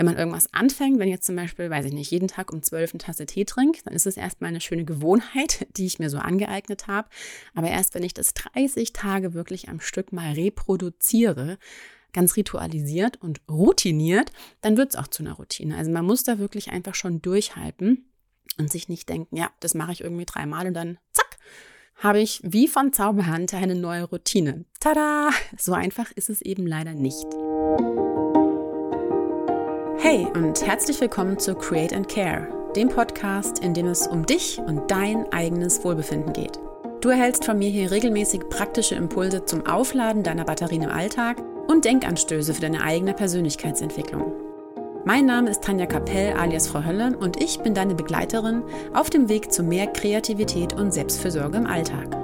Wenn man irgendwas anfängt, wenn jetzt zum Beispiel, weiß ich nicht, jeden Tag um zwölf eine Tasse Tee trinkt, dann ist es erstmal eine schöne Gewohnheit, die ich mir so angeeignet habe. Aber erst wenn ich das 30 Tage wirklich am Stück mal reproduziere, ganz ritualisiert und routiniert, dann wird es auch zu einer Routine. Also man muss da wirklich einfach schon durchhalten und sich nicht denken, ja, das mache ich irgendwie dreimal und dann zack, habe ich wie von Zauberhand eine neue Routine. Tada! So einfach ist es eben leider nicht. Hey und herzlich willkommen zu Create and Care, dem Podcast, in dem es um dich und dein eigenes Wohlbefinden geht. Du erhältst von mir hier regelmäßig praktische Impulse zum Aufladen deiner Batterien im Alltag und Denkanstöße für deine eigene Persönlichkeitsentwicklung. Mein Name ist Tanja Kapell alias Frau Hölle und ich bin deine Begleiterin auf dem Weg zu mehr Kreativität und Selbstfürsorge im Alltag.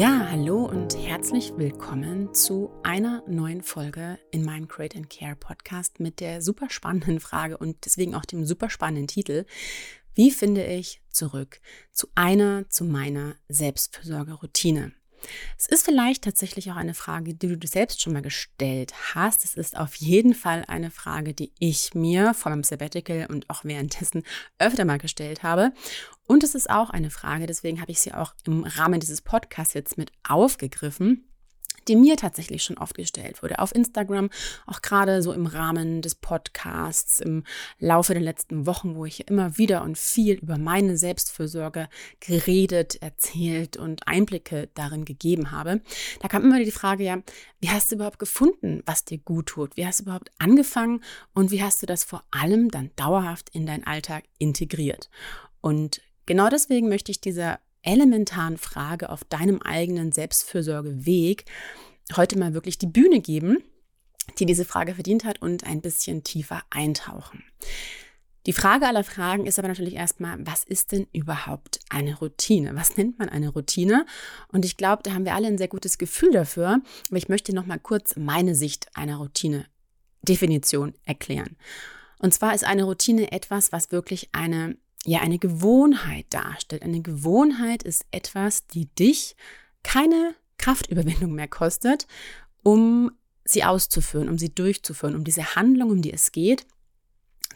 Ja, hallo und herzlich willkommen zu einer neuen Folge in meinem Create and Care Podcast mit der super spannenden Frage und deswegen auch dem super spannenden Titel. Wie finde ich zurück zu einer, zu meiner Selbstfürsorgeroutine? Es ist vielleicht tatsächlich auch eine Frage, die du dir selbst schon mal gestellt hast. Es ist auf jeden Fall eine Frage, die ich mir vor meinem Sabbatical und auch währenddessen öfter mal gestellt habe. Und es ist auch eine Frage, deswegen habe ich sie auch im Rahmen dieses Podcasts jetzt mit aufgegriffen die mir tatsächlich schon oft gestellt wurde. Auf Instagram, auch gerade so im Rahmen des Podcasts, im Laufe der letzten Wochen, wo ich immer wieder und viel über meine Selbstfürsorge geredet, erzählt und Einblicke darin gegeben habe. Da kam immer die Frage, ja, wie hast du überhaupt gefunden, was dir gut tut? Wie hast du überhaupt angefangen und wie hast du das vor allem dann dauerhaft in deinen Alltag integriert? Und genau deswegen möchte ich dieser elementaren Frage auf deinem eigenen Selbstfürsorgeweg heute mal wirklich die Bühne geben, die diese Frage verdient hat und ein bisschen tiefer eintauchen. Die Frage aller Fragen ist aber natürlich erstmal, was ist denn überhaupt eine Routine? Was nennt man eine Routine? Und ich glaube, da haben wir alle ein sehr gutes Gefühl dafür. Aber ich möchte noch mal kurz meine Sicht einer Routine Definition erklären. Und zwar ist eine Routine etwas, was wirklich eine ja eine Gewohnheit darstellt. Eine Gewohnheit ist etwas, die dich keine Kraftüberwindung mehr kostet, um sie auszuführen, um sie durchzuführen, um diese Handlung, um die es geht,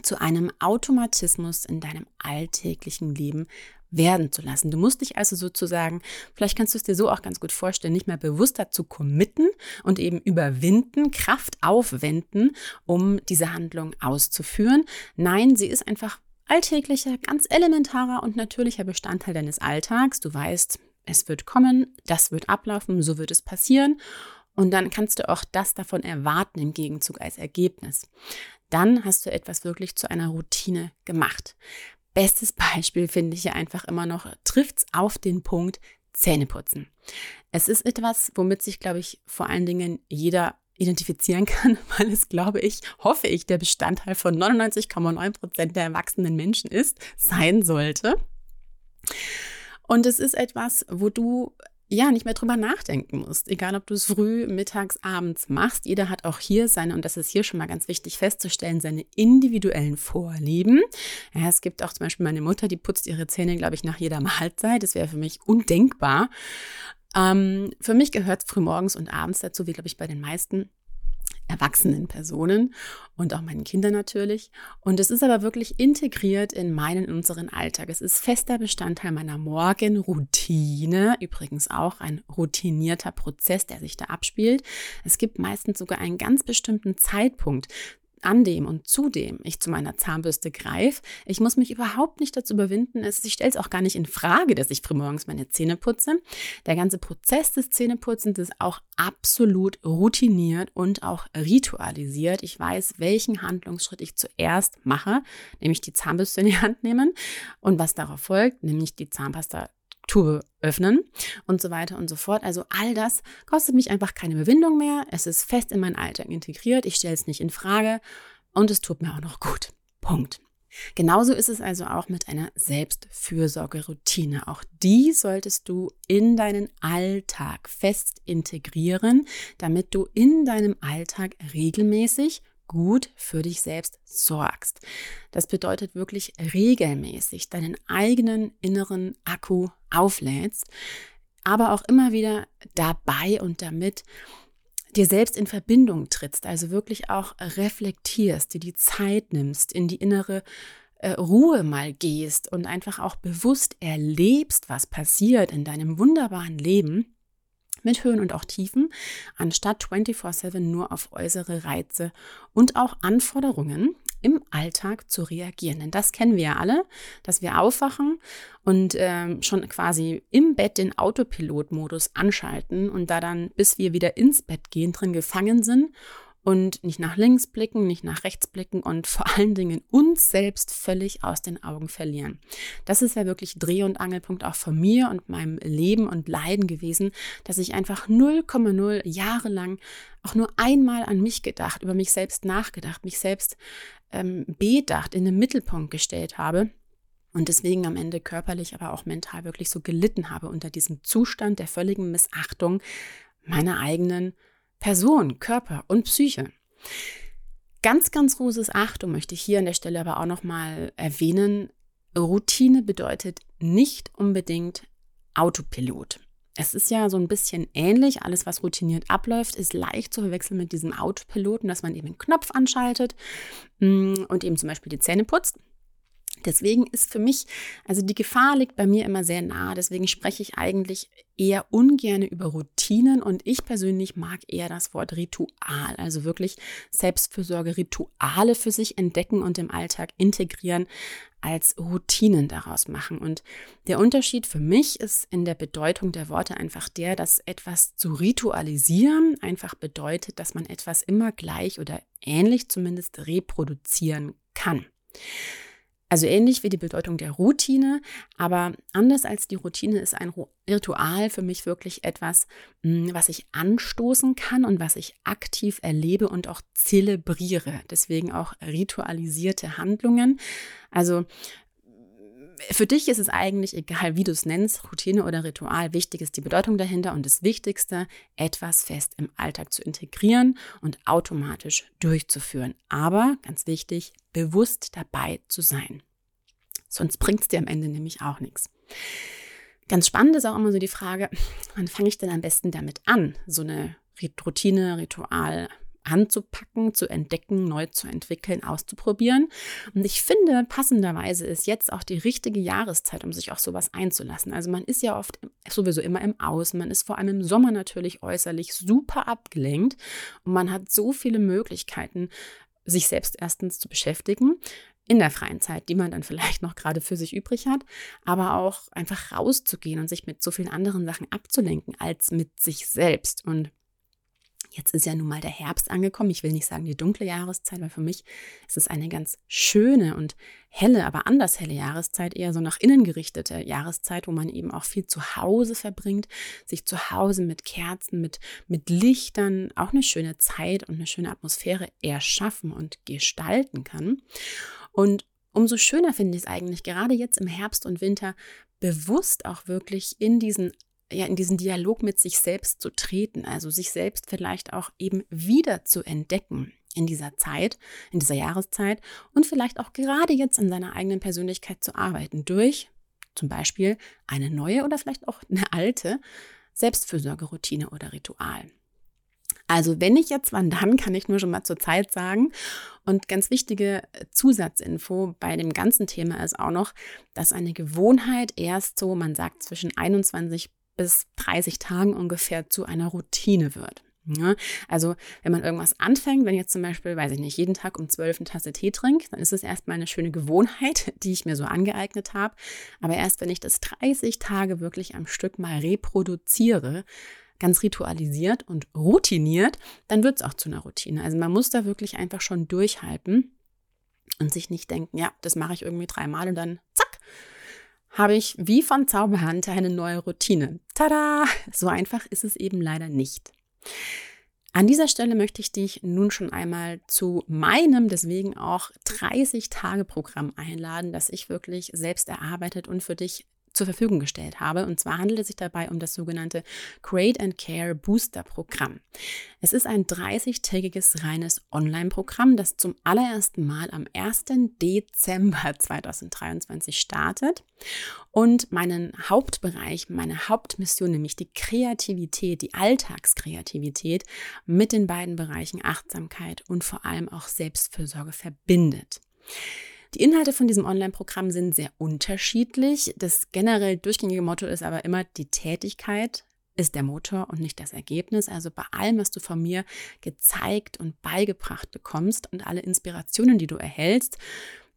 zu einem Automatismus in deinem alltäglichen Leben werden zu lassen. Du musst dich also sozusagen, vielleicht kannst du es dir so auch ganz gut vorstellen, nicht mehr bewusst dazu committen und eben überwinden, Kraft aufwenden, um diese Handlung auszuführen. Nein, sie ist einfach alltäglicher, ganz elementarer und natürlicher Bestandteil deines Alltags. Du weißt, es wird kommen, das wird ablaufen, so wird es passieren. Und dann kannst du auch das davon erwarten im Gegenzug als Ergebnis. Dann hast du etwas wirklich zu einer Routine gemacht. Bestes Beispiel finde ich ja einfach immer noch, trifft's auf den Punkt Zähneputzen. Es ist etwas, womit sich, glaube ich, vor allen Dingen jeder identifizieren kann, weil es, glaube ich, hoffe ich, der Bestandteil von 99,9 Prozent der erwachsenen Menschen ist, sein sollte. Und es ist etwas, wo du ja nicht mehr drüber nachdenken musst. Egal, ob du es früh, mittags, abends machst. Jeder hat auch hier seine, und das ist hier schon mal ganz wichtig festzustellen, seine individuellen Vorlieben. Ja, es gibt auch zum Beispiel meine Mutter, die putzt ihre Zähne, glaube ich, nach jeder Mahlzeit. Das wäre für mich undenkbar. Ähm, für mich gehört frühmorgens und abends dazu, wie glaube ich bei den meisten erwachsenen Personen und auch meinen Kindern natürlich. Und es ist aber wirklich integriert in meinen, unseren Alltag. Es ist fester Bestandteil meiner Morgenroutine. Übrigens auch ein routinierter Prozess, der sich da abspielt. Es gibt meistens sogar einen ganz bestimmten Zeitpunkt, an dem und zu dem ich zu meiner Zahnbürste greife. Ich muss mich überhaupt nicht dazu überwinden. Ich stelle es auch gar nicht in Frage, dass ich frühmorgens meine Zähne putze. Der ganze Prozess des Zähneputzens ist auch absolut routiniert und auch ritualisiert. Ich weiß, welchen Handlungsschritt ich zuerst mache, nämlich die Zahnbürste in die Hand nehmen und was darauf folgt, nämlich die Zahnpasta Tube öffnen und so weiter und so fort. Also all das kostet mich einfach keine Überwindung mehr. Es ist fest in meinen Alltag integriert. Ich stelle es nicht in Frage und es tut mir auch noch gut. Punkt. Genauso ist es also auch mit einer Selbstfürsorgeroutine. Auch die solltest du in deinen Alltag fest integrieren, damit du in deinem Alltag regelmäßig gut für dich selbst sorgst. Das bedeutet wirklich regelmäßig deinen eigenen inneren Akku auflädst. aber auch immer wieder dabei und damit dir selbst in Verbindung trittst, also wirklich auch reflektierst, dir die Zeit nimmst, in die innere äh, Ruhe mal gehst und einfach auch bewusst erlebst, was passiert in deinem wunderbaren Leben mit Höhen und auch Tiefen, anstatt 24/7 nur auf äußere Reize und auch Anforderungen im Alltag zu reagieren. Denn das kennen wir ja alle, dass wir aufwachen und ähm, schon quasi im Bett den Autopilot-Modus anschalten und da dann, bis wir wieder ins Bett gehen, drin gefangen sind und nicht nach links blicken, nicht nach rechts blicken und vor allen Dingen uns selbst völlig aus den Augen verlieren. Das ist ja wirklich Dreh- und Angelpunkt auch von mir und meinem Leben und Leiden gewesen, dass ich einfach 0,0 Jahre lang auch nur einmal an mich gedacht, über mich selbst nachgedacht, mich selbst ähm, bedacht, in den Mittelpunkt gestellt habe und deswegen am Ende körperlich, aber auch mental wirklich so gelitten habe unter diesem Zustand der völligen Missachtung meiner eigenen Person, Körper und Psyche. Ganz, ganz großes Achtung möchte ich hier an der Stelle aber auch nochmal erwähnen. Routine bedeutet nicht unbedingt Autopilot. Es ist ja so ein bisschen ähnlich. Alles, was routiniert abläuft, ist leicht zu verwechseln mit diesem Autopiloten, dass man eben einen Knopf anschaltet mm, und eben zum Beispiel die Zähne putzt. Deswegen ist für mich, also die Gefahr liegt bei mir immer sehr nah. Deswegen spreche ich eigentlich eher ungern über Routinen und ich persönlich mag eher das Wort Ritual. Also wirklich Selbstfürsorge, Rituale für sich entdecken und im Alltag integrieren als Routinen daraus machen. Und der Unterschied für mich ist in der Bedeutung der Worte einfach der, dass etwas zu ritualisieren einfach bedeutet, dass man etwas immer gleich oder ähnlich zumindest reproduzieren kann. Also ähnlich wie die Bedeutung der Routine, aber anders als die Routine ist ein Ritual für mich wirklich etwas, hm, was ich anstoßen kann und was ich aktiv erlebe und auch zelebriere. Deswegen auch ritualisierte Handlungen. Also für dich ist es eigentlich egal, wie du es nennst, Routine oder Ritual. Wichtig ist die Bedeutung dahinter und das Wichtigste, etwas fest im Alltag zu integrieren und automatisch durchzuführen. Aber ganz wichtig, bewusst dabei zu sein. Sonst bringt es dir am Ende nämlich auch nichts. Ganz spannend ist auch immer so die Frage, wann fange ich denn am besten damit an, so eine Routine, Ritual anzupacken, zu entdecken, neu zu entwickeln, auszuprobieren. Und ich finde, passenderweise ist jetzt auch die richtige Jahreszeit, um sich auf sowas einzulassen. Also man ist ja oft sowieso immer im Außen, man ist vor allem im Sommer natürlich äußerlich super abgelenkt und man hat so viele Möglichkeiten, sich selbst erstens zu beschäftigen, in der freien Zeit, die man dann vielleicht noch gerade für sich übrig hat, aber auch einfach rauszugehen und sich mit so vielen anderen Sachen abzulenken als mit sich selbst. Und Jetzt ist ja nun mal der Herbst angekommen. Ich will nicht sagen die dunkle Jahreszeit, weil für mich ist es eine ganz schöne und helle, aber anders helle Jahreszeit, eher so nach innen gerichtete Jahreszeit, wo man eben auch viel zu Hause verbringt, sich zu Hause mit Kerzen, mit, mit Lichtern auch eine schöne Zeit und eine schöne Atmosphäre erschaffen und gestalten kann. Und umso schöner finde ich es eigentlich, gerade jetzt im Herbst und Winter bewusst auch wirklich in diesen ja, in diesen Dialog mit sich selbst zu treten, also sich selbst vielleicht auch eben wieder zu entdecken in dieser Zeit, in dieser Jahreszeit und vielleicht auch gerade jetzt an seiner eigenen Persönlichkeit zu arbeiten durch zum Beispiel eine neue oder vielleicht auch eine alte Selbstfürsorgeroutine oder Ritual. Also wenn ich jetzt wann dann, kann ich nur schon mal zur Zeit sagen. Und ganz wichtige Zusatzinfo bei dem ganzen Thema ist auch noch, dass eine Gewohnheit erst so, man sagt zwischen 21 bis 30 Tagen ungefähr zu einer Routine wird. Ja, also wenn man irgendwas anfängt, wenn jetzt zum Beispiel, weiß ich nicht, jeden Tag um 12 eine Tasse Tee trinkt, dann ist es erstmal eine schöne Gewohnheit, die ich mir so angeeignet habe. Aber erst wenn ich das 30 Tage wirklich am Stück mal reproduziere, ganz ritualisiert und routiniert, dann wird es auch zu einer Routine. Also man muss da wirklich einfach schon durchhalten und sich nicht denken, ja, das mache ich irgendwie dreimal und dann zack, habe ich wie von Zauberhand eine neue Routine. Tada! So einfach ist es eben leider nicht. An dieser Stelle möchte ich dich nun schon einmal zu meinem, deswegen auch 30-Tage-Programm einladen, das ich wirklich selbst erarbeitet und für dich zur Verfügung gestellt habe. Und zwar handelt es sich dabei um das sogenannte Create and Care Booster Programm. Es ist ein 30-tägiges reines Online-Programm, das zum allerersten Mal am 1. Dezember 2023 startet und meinen Hauptbereich, meine Hauptmission, nämlich die Kreativität, die Alltagskreativität mit den beiden Bereichen Achtsamkeit und vor allem auch Selbstfürsorge verbindet. Die Inhalte von diesem Online-Programm sind sehr unterschiedlich. Das generell durchgängige Motto ist aber immer, die Tätigkeit ist der Motor und nicht das Ergebnis. Also bei allem, was du von mir gezeigt und beigebracht bekommst und alle Inspirationen, die du erhältst,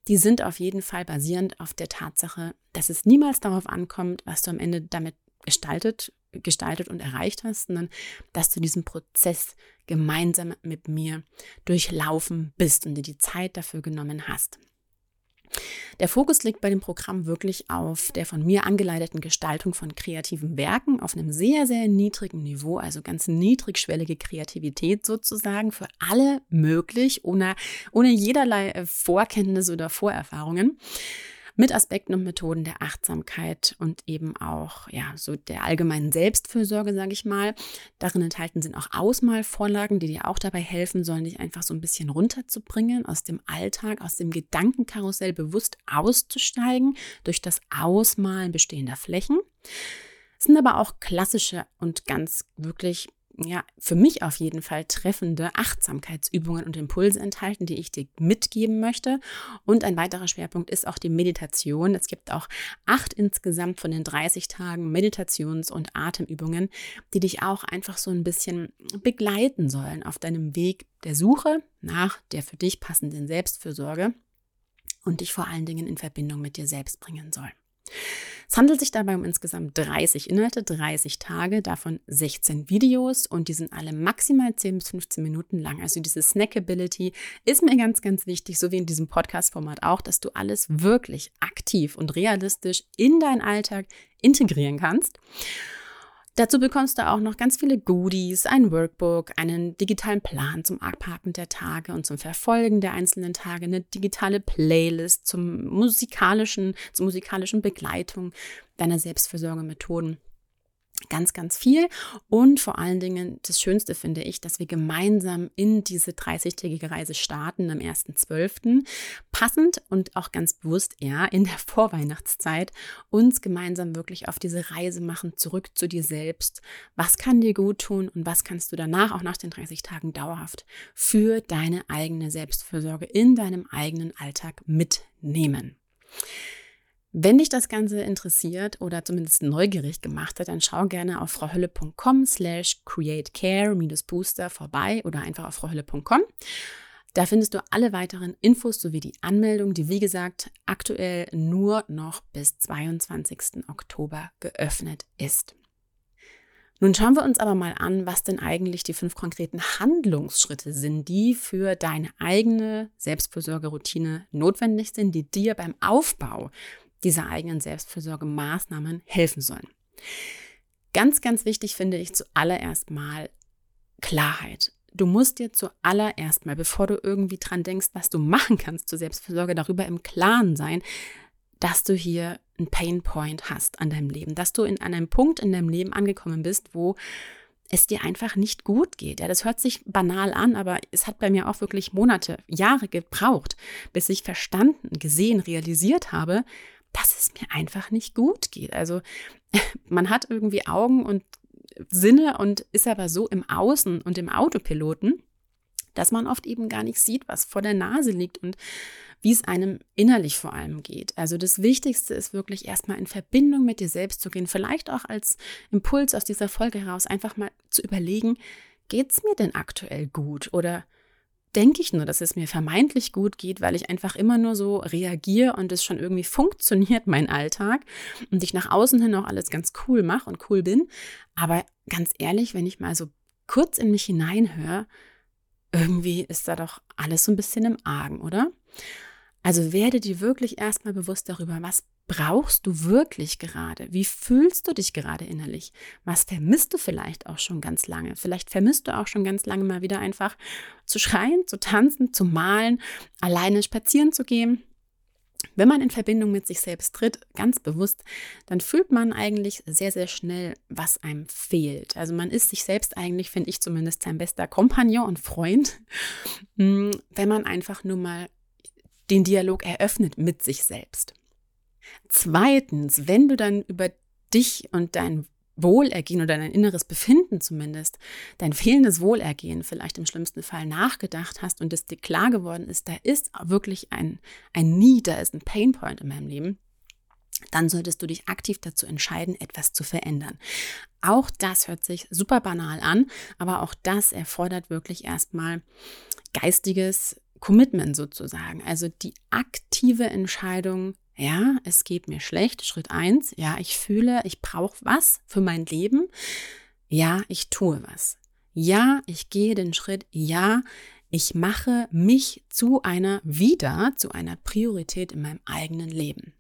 die sind auf jeden Fall basierend auf der Tatsache, dass es niemals darauf ankommt, was du am Ende damit gestaltet, gestaltet und erreicht hast, sondern dass du diesen Prozess gemeinsam mit mir durchlaufen bist und dir die Zeit dafür genommen hast. Der Fokus liegt bei dem Programm wirklich auf der von mir angeleiteten Gestaltung von kreativen Werken auf einem sehr, sehr niedrigen Niveau, also ganz niedrigschwellige Kreativität sozusagen für alle möglich, ohne, ohne jederlei äh, Vorkenntnisse oder Vorerfahrungen mit Aspekten und Methoden der Achtsamkeit und eben auch ja so der allgemeinen Selbstfürsorge, sage ich mal. Darin enthalten sind auch Ausmalvorlagen, die dir auch dabei helfen sollen, dich einfach so ein bisschen runterzubringen, aus dem Alltag, aus dem Gedankenkarussell bewusst auszusteigen durch das Ausmalen bestehender Flächen. Es sind aber auch klassische und ganz wirklich ja, für mich auf jeden Fall treffende Achtsamkeitsübungen und Impulse enthalten, die ich dir mitgeben möchte. Und ein weiterer Schwerpunkt ist auch die Meditation. Es gibt auch acht insgesamt von den 30 Tagen Meditations- und Atemübungen, die dich auch einfach so ein bisschen begleiten sollen auf deinem Weg der Suche nach der für dich passenden Selbstfürsorge und dich vor allen Dingen in Verbindung mit dir selbst bringen sollen. Es handelt sich dabei um insgesamt 30 Inhalte, 30 Tage, davon 16 Videos und die sind alle maximal 10 bis 15 Minuten lang. Also diese Snackability ist mir ganz, ganz wichtig, so wie in diesem Podcast-Format auch, dass du alles wirklich aktiv und realistisch in deinen Alltag integrieren kannst. Dazu bekommst du auch noch ganz viele Goodies, ein Workbook, einen digitalen Plan zum Abhaken der Tage und zum Verfolgen der einzelnen Tage, eine digitale Playlist zum musikalischen, zur musikalischen Begleitung deiner Selbstversorgemethoden ganz, ganz viel. Und vor allen Dingen, das Schönste finde ich, dass wir gemeinsam in diese 30-tägige Reise starten am 1.12. Passend und auch ganz bewusst, ja, in der Vorweihnachtszeit uns gemeinsam wirklich auf diese Reise machen, zurück zu dir selbst. Was kann dir gut tun und was kannst du danach, auch nach den 30 Tagen dauerhaft, für deine eigene Selbstfürsorge in deinem eigenen Alltag mitnehmen? Wenn dich das Ganze interessiert oder zumindest neugierig gemacht hat, dann schau gerne auf frauhölle.com slash createcare-booster vorbei oder einfach auf frauhölle.com. Da findest du alle weiteren Infos sowie die Anmeldung, die wie gesagt aktuell nur noch bis 22. Oktober geöffnet ist. Nun schauen wir uns aber mal an, was denn eigentlich die fünf konkreten Handlungsschritte sind, die für deine eigene Selbstfürsorgeroutine notwendig sind, die dir beim Aufbau dieser eigenen Selbstfürsorgemaßnahmen helfen sollen. Ganz, ganz wichtig finde ich zuallererst mal Klarheit. Du musst dir zuallererst mal, bevor du irgendwie dran denkst, was du machen kannst zur Selbstfürsorge, darüber im Klaren sein, dass du hier einen Pain Point hast an deinem Leben, dass du in einem Punkt in deinem Leben angekommen bist, wo es dir einfach nicht gut geht. Ja, das hört sich banal an, aber es hat bei mir auch wirklich Monate, Jahre gebraucht, bis ich verstanden, gesehen, realisiert habe, dass es mir einfach nicht gut geht. Also man hat irgendwie Augen und Sinne und ist aber so im Außen und im Autopiloten, dass man oft eben gar nicht sieht, was vor der Nase liegt und wie es einem innerlich vor allem geht. Also das Wichtigste ist wirklich erstmal in Verbindung mit dir selbst zu gehen, vielleicht auch als Impuls aus dieser Folge heraus einfach mal zu überlegen, geht es mir denn aktuell gut oder denke ich nur, dass es mir vermeintlich gut geht, weil ich einfach immer nur so reagiere und es schon irgendwie funktioniert, mein Alltag, und ich nach außen hin auch alles ganz cool mache und cool bin. Aber ganz ehrlich, wenn ich mal so kurz in mich hineinhöre, irgendwie ist da doch alles so ein bisschen im Argen, oder? Also werde dir wirklich erstmal bewusst darüber, was brauchst du wirklich gerade? Wie fühlst du dich gerade innerlich? Was vermisst du vielleicht auch schon ganz lange? Vielleicht vermisst du auch schon ganz lange mal wieder einfach zu schreien, zu tanzen, zu malen, alleine spazieren zu gehen. Wenn man in Verbindung mit sich selbst tritt, ganz bewusst, dann fühlt man eigentlich sehr, sehr schnell, was einem fehlt. Also man ist sich selbst eigentlich, finde ich zumindest, sein bester Kompagnon und Freund, hm, wenn man einfach nur mal den Dialog eröffnet mit sich selbst. Zweitens, wenn du dann über dich und dein Wohlergehen oder dein inneres Befinden zumindest, dein fehlendes Wohlergehen vielleicht im schlimmsten Fall nachgedacht hast und es dir klar geworden ist, da ist wirklich ein, ein Need, da ist ein Painpoint in meinem Leben, dann solltest du dich aktiv dazu entscheiden, etwas zu verändern. Auch das hört sich super banal an, aber auch das erfordert wirklich erstmal geistiges Commitment sozusagen. Also die aktive Entscheidung, ja, es geht mir schlecht. Schritt eins. Ja, ich fühle, ich brauche was für mein Leben. Ja, ich tue was. Ja, ich gehe den Schritt. Ja, ich mache mich zu einer wieder, zu einer Priorität in meinem eigenen Leben.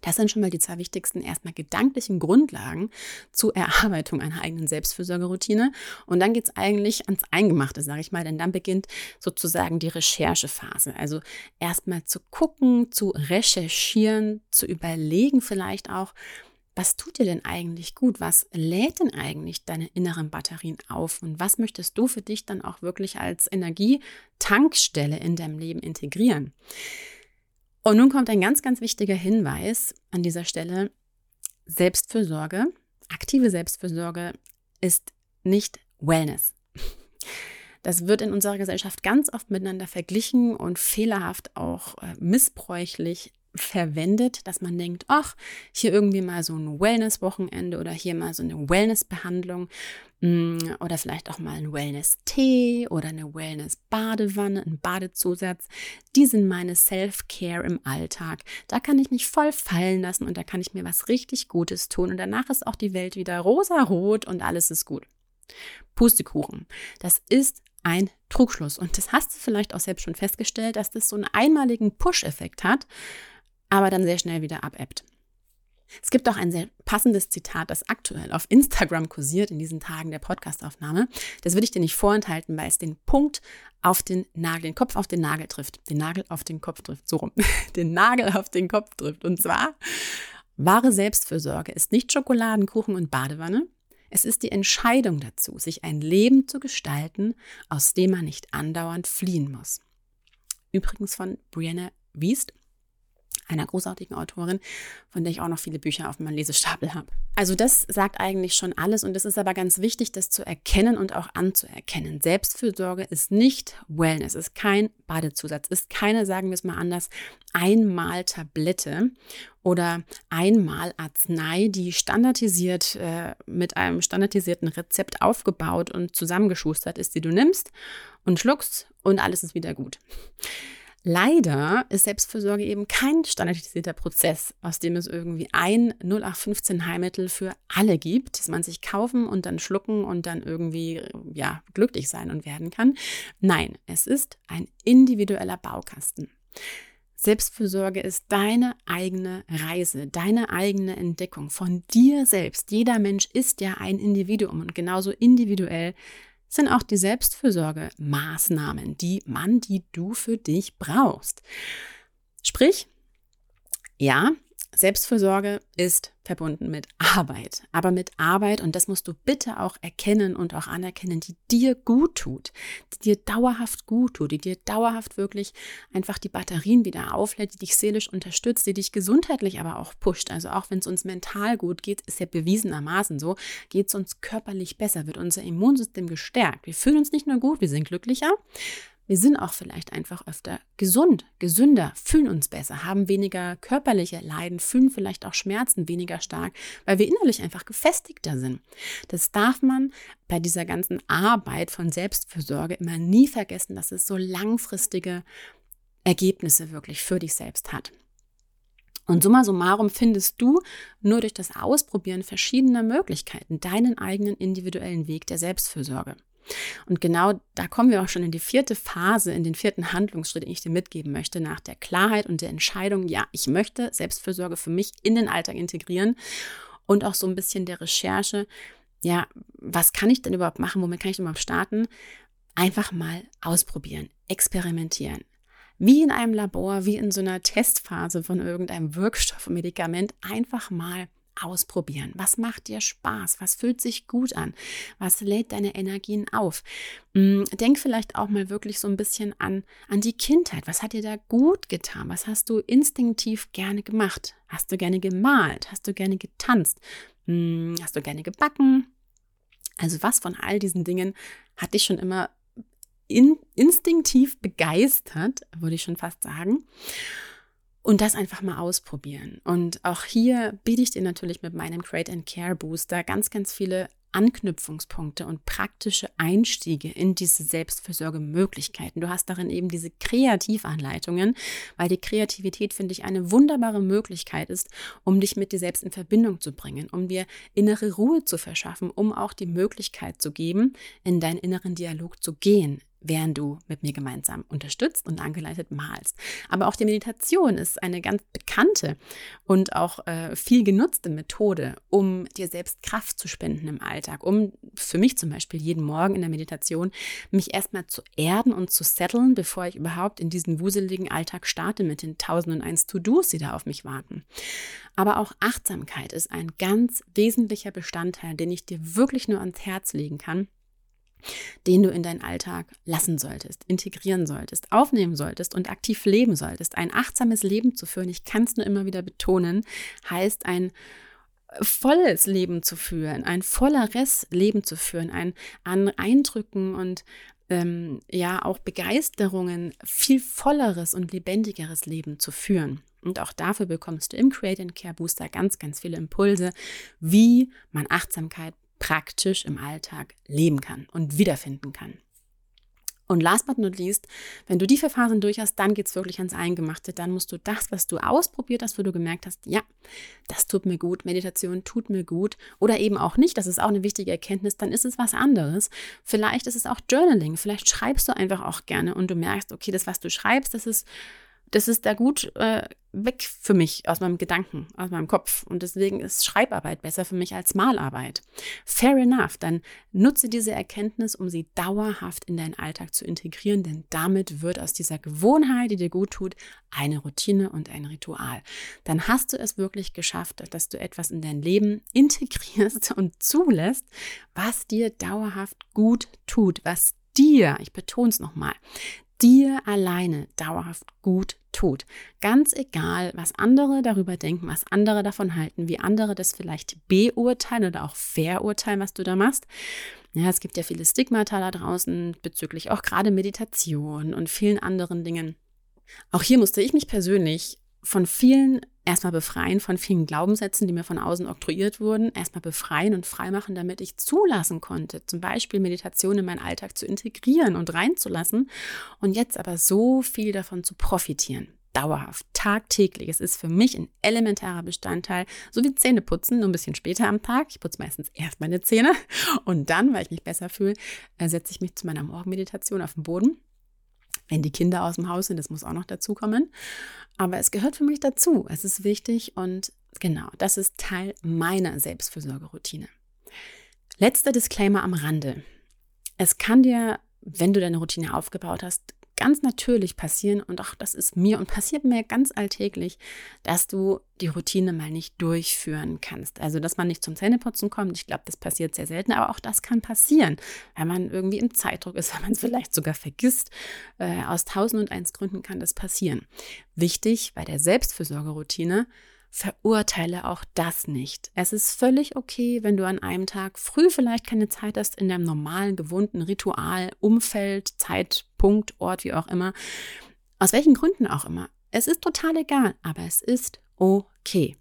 Das sind schon mal die zwei wichtigsten erstmal gedanklichen Grundlagen zur Erarbeitung einer eigenen Selbstfürsorgeroutine. Und dann geht es eigentlich ans Eingemachte, sage ich mal, denn dann beginnt sozusagen die Recherchephase. Also erstmal zu gucken, zu recherchieren, zu überlegen vielleicht auch, was tut dir denn eigentlich gut? Was lädt denn eigentlich deine inneren Batterien auf? Und was möchtest du für dich dann auch wirklich als Energietankstelle in deinem Leben integrieren? Und nun kommt ein ganz, ganz wichtiger Hinweis an dieser Stelle. Selbstfürsorge, aktive Selbstfürsorge ist nicht Wellness. Das wird in unserer Gesellschaft ganz oft miteinander verglichen und fehlerhaft auch äh, missbräuchlich verwendet, dass man denkt, ach, hier irgendwie mal so ein Wellness-Wochenende oder hier mal so eine Wellness-Behandlung oder vielleicht auch mal ein Wellness-Tee oder eine Wellness-Badewanne, ein Badezusatz. Die sind meine Self-Care im Alltag. Da kann ich mich voll fallen lassen und da kann ich mir was richtig Gutes tun und danach ist auch die Welt wieder rosarot und alles ist gut. Pustekuchen. Das ist ein Trugschluss. Und das hast du vielleicht auch selbst schon festgestellt, dass das so einen einmaligen Push-Effekt hat aber dann sehr schnell wieder abebbt. Es gibt auch ein sehr passendes Zitat, das aktuell auf Instagram kursiert in diesen Tagen der Podcastaufnahme. Das würde ich dir nicht vorenthalten, weil es den Punkt auf den Nagel, den Kopf auf den Nagel trifft. Den Nagel auf den Kopf trifft, so rum. Den Nagel auf den Kopf trifft. Und zwar, wahre Selbstfürsorge ist nicht Schokoladenkuchen und Badewanne. Es ist die Entscheidung dazu, sich ein Leben zu gestalten, aus dem man nicht andauernd fliehen muss. Übrigens von Brianna Wiest einer großartigen Autorin, von der ich auch noch viele Bücher auf meinem Lesestapel habe. Also das sagt eigentlich schon alles und es ist aber ganz wichtig, das zu erkennen und auch anzuerkennen. Selbstfürsorge ist nicht Wellness, ist kein Badezusatz, ist keine, sagen wir es mal anders, einmal Tablette oder einmal Arznei, die standardisiert äh, mit einem standardisierten Rezept aufgebaut und zusammengeschustert ist, die du nimmst und schluckst und alles ist wieder gut. Leider ist Selbstfürsorge eben kein standardisierter Prozess, aus dem es irgendwie ein 0815 Heilmittel für alle gibt, das man sich kaufen und dann schlucken und dann irgendwie ja glücklich sein und werden kann. Nein, es ist ein individueller Baukasten. Selbstfürsorge ist deine eigene Reise, deine eigene Entdeckung von dir selbst. Jeder Mensch ist ja ein Individuum und genauso individuell sind auch die Selbstfürsorgemaßnahmen, die man, die du für dich brauchst. Sprich, ja, Selbstfürsorge ist verbunden mit Arbeit, aber mit Arbeit, und das musst du bitte auch erkennen und auch anerkennen, die dir gut tut, die dir dauerhaft gut tut, die dir dauerhaft wirklich einfach die Batterien wieder auflädt, die dich seelisch unterstützt, die dich gesundheitlich aber auch pusht. Also auch wenn es uns mental gut geht, ist ja bewiesenermaßen so, geht es uns körperlich besser, wird unser Immunsystem gestärkt. Wir fühlen uns nicht nur gut, wir sind glücklicher, wir sind auch vielleicht einfach öfter gesund, gesünder, fühlen uns besser, haben weniger körperliche Leiden, fühlen vielleicht auch Schmerzen weniger stark, weil wir innerlich einfach gefestigter sind. Das darf man bei dieser ganzen Arbeit von Selbstfürsorge immer nie vergessen, dass es so langfristige Ergebnisse wirklich für dich selbst hat. Und summa summarum findest du nur durch das Ausprobieren verschiedener Möglichkeiten deinen eigenen individuellen Weg der Selbstfürsorge. Und genau da kommen wir auch schon in die vierte Phase, in den vierten Handlungsschritt, den ich dir mitgeben möchte, nach der Klarheit und der Entscheidung, ja, ich möchte Selbstfürsorge für mich in den Alltag integrieren und auch so ein bisschen der Recherche, ja, was kann ich denn überhaupt machen, womit kann ich denn überhaupt starten? Einfach mal ausprobieren, experimentieren. wie in einem Labor, wie in so einer Testphase von irgendeinem Wirkstoff und Medikament einfach mal ausprobieren. Was macht dir Spaß? Was fühlt sich gut an? Was lädt deine Energien auf? Mm, denk vielleicht auch mal wirklich so ein bisschen an, an die Kindheit. Was hat dir da gut getan? Was hast du instinktiv gerne gemacht? Hast du gerne gemalt? Hast du gerne getanzt? Mm, hast du gerne gebacken? Also was von all diesen Dingen hat dich schon immer in, instinktiv begeistert, würde ich schon fast sagen und das einfach mal ausprobieren. Und auch hier biete ich dir natürlich mit meinem Create and Care Booster ganz, ganz viele Anknüpfungspunkte und praktische Einstiege in diese Selbstfürsorgemöglichkeiten. Du hast darin eben diese Kreativanleitungen, weil die Kreativität, finde ich, eine wunderbare Möglichkeit ist, um dich mit dir selbst in Verbindung zu bringen, um dir innere Ruhe zu verschaffen, um auch die Möglichkeit zu geben, in deinen inneren Dialog zu gehen, während du mit mir gemeinsam unterstützt und angeleitet malst. Aber auch die Meditation ist eine ganz bekannte und auch äh, viel genutzte Methode, um dir selbst Kraft zu spenden im Alltag, um für mich zum Beispiel jeden Morgen in der Meditation mich erstmal zu erden und zu setteln, bevor ich überhaupt in diesen wuseligen Alltag starte mit den tausend und eins To-Dos, die da auf mich warten. Aber auch Achtsamkeit ist ein ganz wesentlicher Bestandteil, den ich dir wirklich nur ans Herz legen kann den du in deinen Alltag lassen solltest, integrieren solltest, aufnehmen solltest und aktiv leben solltest. Ein achtsames Leben zu führen, ich kann es nur immer wieder betonen, heißt ein volles Leben zu führen, ein volleres Leben zu führen, ein an Eindrücken und ähm, ja auch Begeisterungen viel volleres und lebendigeres Leben zu führen. Und auch dafür bekommst du im Create and Care Booster ganz, ganz viele Impulse, wie man Achtsamkeit praktisch im Alltag leben kann und wiederfinden kann. Und last but not least, wenn du die Verfahren durch hast, dann geht es wirklich ans Eingemachte. Dann musst du das, was du ausprobiert hast, wo du gemerkt hast, ja, das tut mir gut, Meditation tut mir gut oder eben auch nicht, das ist auch eine wichtige Erkenntnis, dann ist es was anderes. Vielleicht ist es auch Journaling, vielleicht schreibst du einfach auch gerne und du merkst, okay, das, was du schreibst, das ist das ist da gut äh, weg für mich aus meinem Gedanken, aus meinem Kopf. Und deswegen ist Schreibarbeit besser für mich als Malarbeit. Fair enough. Dann nutze diese Erkenntnis, um sie dauerhaft in deinen Alltag zu integrieren, denn damit wird aus dieser Gewohnheit, die dir gut tut, eine Routine und ein Ritual. Dann hast du es wirklich geschafft, dass du etwas in dein Leben integrierst und zulässt, was dir dauerhaft gut tut, was dir, ich betone es nochmal, dir alleine dauerhaft gut tut. Ganz egal, was andere darüber denken, was andere davon halten, wie andere das vielleicht beurteilen oder auch verurteilen, was du da machst. Ja, es gibt ja viele Stigmata da draußen bezüglich auch gerade Meditation und vielen anderen Dingen. Auch hier musste ich mich persönlich von vielen erstmal befreien von vielen Glaubenssätzen, die mir von außen oktroyiert wurden, erstmal befreien und freimachen, damit ich zulassen konnte, zum Beispiel Meditation in meinen Alltag zu integrieren und reinzulassen und jetzt aber so viel davon zu profitieren. Dauerhaft, tagtäglich. Es ist für mich ein elementarer Bestandteil, so wie Zähneputzen, nur ein bisschen später am Tag. Ich putze meistens erst meine Zähne und dann, weil ich mich besser fühle, äh, setze ich mich zu meiner Morgenmeditation auf den Boden wenn die Kinder aus dem Haus sind, das muss auch noch dazu kommen. Aber es gehört für mich dazu. Es ist wichtig und genau, das ist Teil meiner Selbstfürsorgeroutine. Letzter Disclaimer am Rande. Es kann dir, wenn du deine Routine aufgebaut hast, ganz natürlich passieren und auch das ist mir und passiert mir ganz alltäglich, dass du die Routine mal nicht durchführen kannst. Also, dass man nicht zum Zähneputzen kommt. Ich glaube, das passiert sehr selten, aber auch das kann passieren, wenn man irgendwie im Zeitdruck ist, wenn man es vielleicht sogar vergisst. Äh, aus tausend und eins Gründen kann das passieren. Wichtig bei der Selbstfürsorgeroutine, verurteile auch das nicht. Es ist völlig okay, wenn du an einem Tag früh vielleicht keine Zeit hast in deinem normalen, gewohnten Ritual, Umfeld, Zeitpunkt, Ort, wie auch immer. Aus welchen Gründen auch immer. Es ist total egal, aber es ist okay.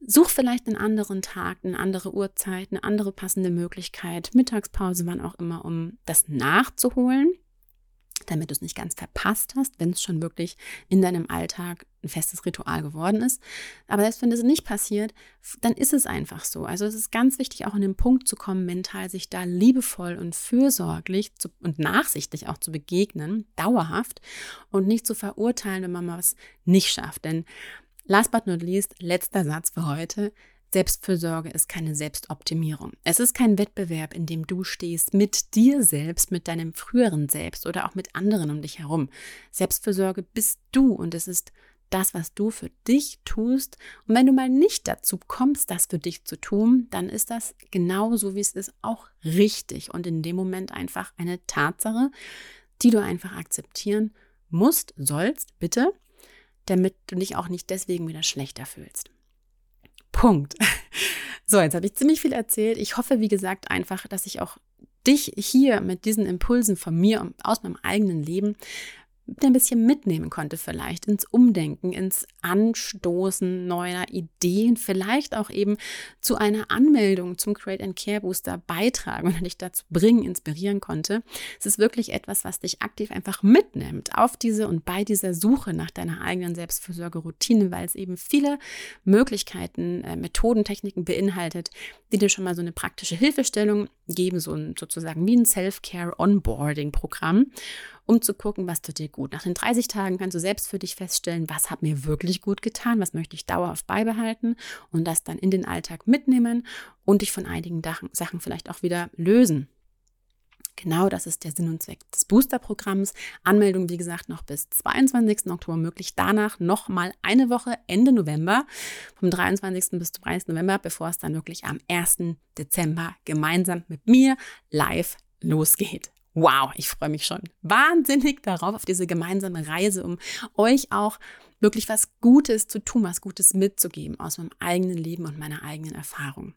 Such vielleicht einen anderen Tag, eine andere Uhrzeit, eine andere passende Möglichkeit, Mittagspause, wann auch immer, um das nachzuholen damit du es nicht ganz verpasst hast, wenn es schon wirklich in deinem Alltag ein festes Ritual geworden ist. Aber selbst wenn das nicht passiert, dann ist es einfach so. Also es ist ganz wichtig, auch in den Punkt zu kommen, mental sich da liebevoll und fürsorglich zu, und nachsichtig auch zu begegnen, dauerhaft und nicht zu verurteilen, wenn man was nicht schafft. Denn last but not least, letzter Satz für heute, Selbstfürsorge ist keine Selbstoptimierung. Es ist kein Wettbewerb, in dem du stehst mit dir selbst, mit deinem früheren Selbst oder auch mit anderen um dich herum. Selbstfürsorge bist du und es ist das, was du für dich tust. Und wenn du mal nicht dazu kommst, das für dich zu tun, dann ist das genauso, wie es ist, auch richtig und in dem Moment einfach eine Tatsache, die du einfach akzeptieren musst, sollst, bitte, damit du dich auch nicht deswegen wieder schlechter fühlst. Punkt. So, jetzt habe ich ziemlich viel erzählt. Ich hoffe, wie gesagt, einfach, dass ich auch dich hier mit diesen Impulsen von mir aus meinem eigenen Leben ein bisschen mitnehmen konnte, vielleicht ins Umdenken, ins Anstoßen neuer Ideen, vielleicht auch eben zu einer Anmeldung zum Create and Care Booster beitragen und dich dazu bringen, inspirieren konnte. Es ist wirklich etwas, was dich aktiv einfach mitnimmt auf diese und bei dieser Suche nach deiner eigenen Selbstfürsorgeroutine, weil es eben viele Möglichkeiten, äh, Methoden, Techniken beinhaltet, die dir schon mal so eine praktische Hilfestellung geben, so ein, sozusagen wie ein Self-Care Onboarding Programm um zu gucken, was tut dir gut. Nach den 30 Tagen kannst du selbst für dich feststellen, was hat mir wirklich gut getan, was möchte ich dauerhaft beibehalten und das dann in den Alltag mitnehmen und dich von einigen Sachen vielleicht auch wieder lösen. Genau das ist der Sinn und Zweck des Booster-Programms. Anmeldung, wie gesagt, noch bis 22. Oktober möglich. Danach noch mal eine Woche Ende November, vom 23. bis zum 30. November, bevor es dann wirklich am 1. Dezember gemeinsam mit mir live losgeht. Wow, ich freue mich schon wahnsinnig darauf, auf diese gemeinsame Reise, um euch auch wirklich was Gutes zu tun, was Gutes mitzugeben aus meinem eigenen Leben und meiner eigenen Erfahrung.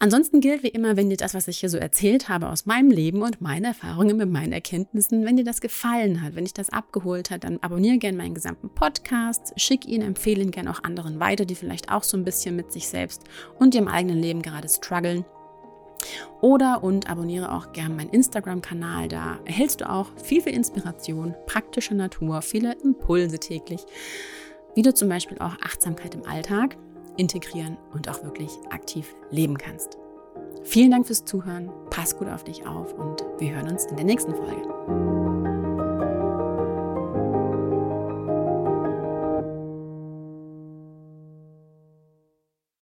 Ansonsten gilt wie immer, wenn dir das, was ich hier so erzählt habe aus meinem Leben und meinen Erfahrungen mit meinen Erkenntnissen, wenn dir das gefallen hat, wenn dich das abgeholt hat, dann abonniere gerne meinen gesamten Podcast, schick ihn, empfehle ihn gerne auch anderen weiter, die vielleicht auch so ein bisschen mit sich selbst und ihrem eigenen Leben gerade strugglen. Oder und abonniere auch gerne meinen Instagram-Kanal. Da erhältst du auch viel, viel Inspiration, praktische Natur, viele Impulse täglich, wie du zum Beispiel auch Achtsamkeit im Alltag integrieren und auch wirklich aktiv leben kannst. Vielen Dank fürs Zuhören, pass gut auf dich auf und wir hören uns in der nächsten Folge.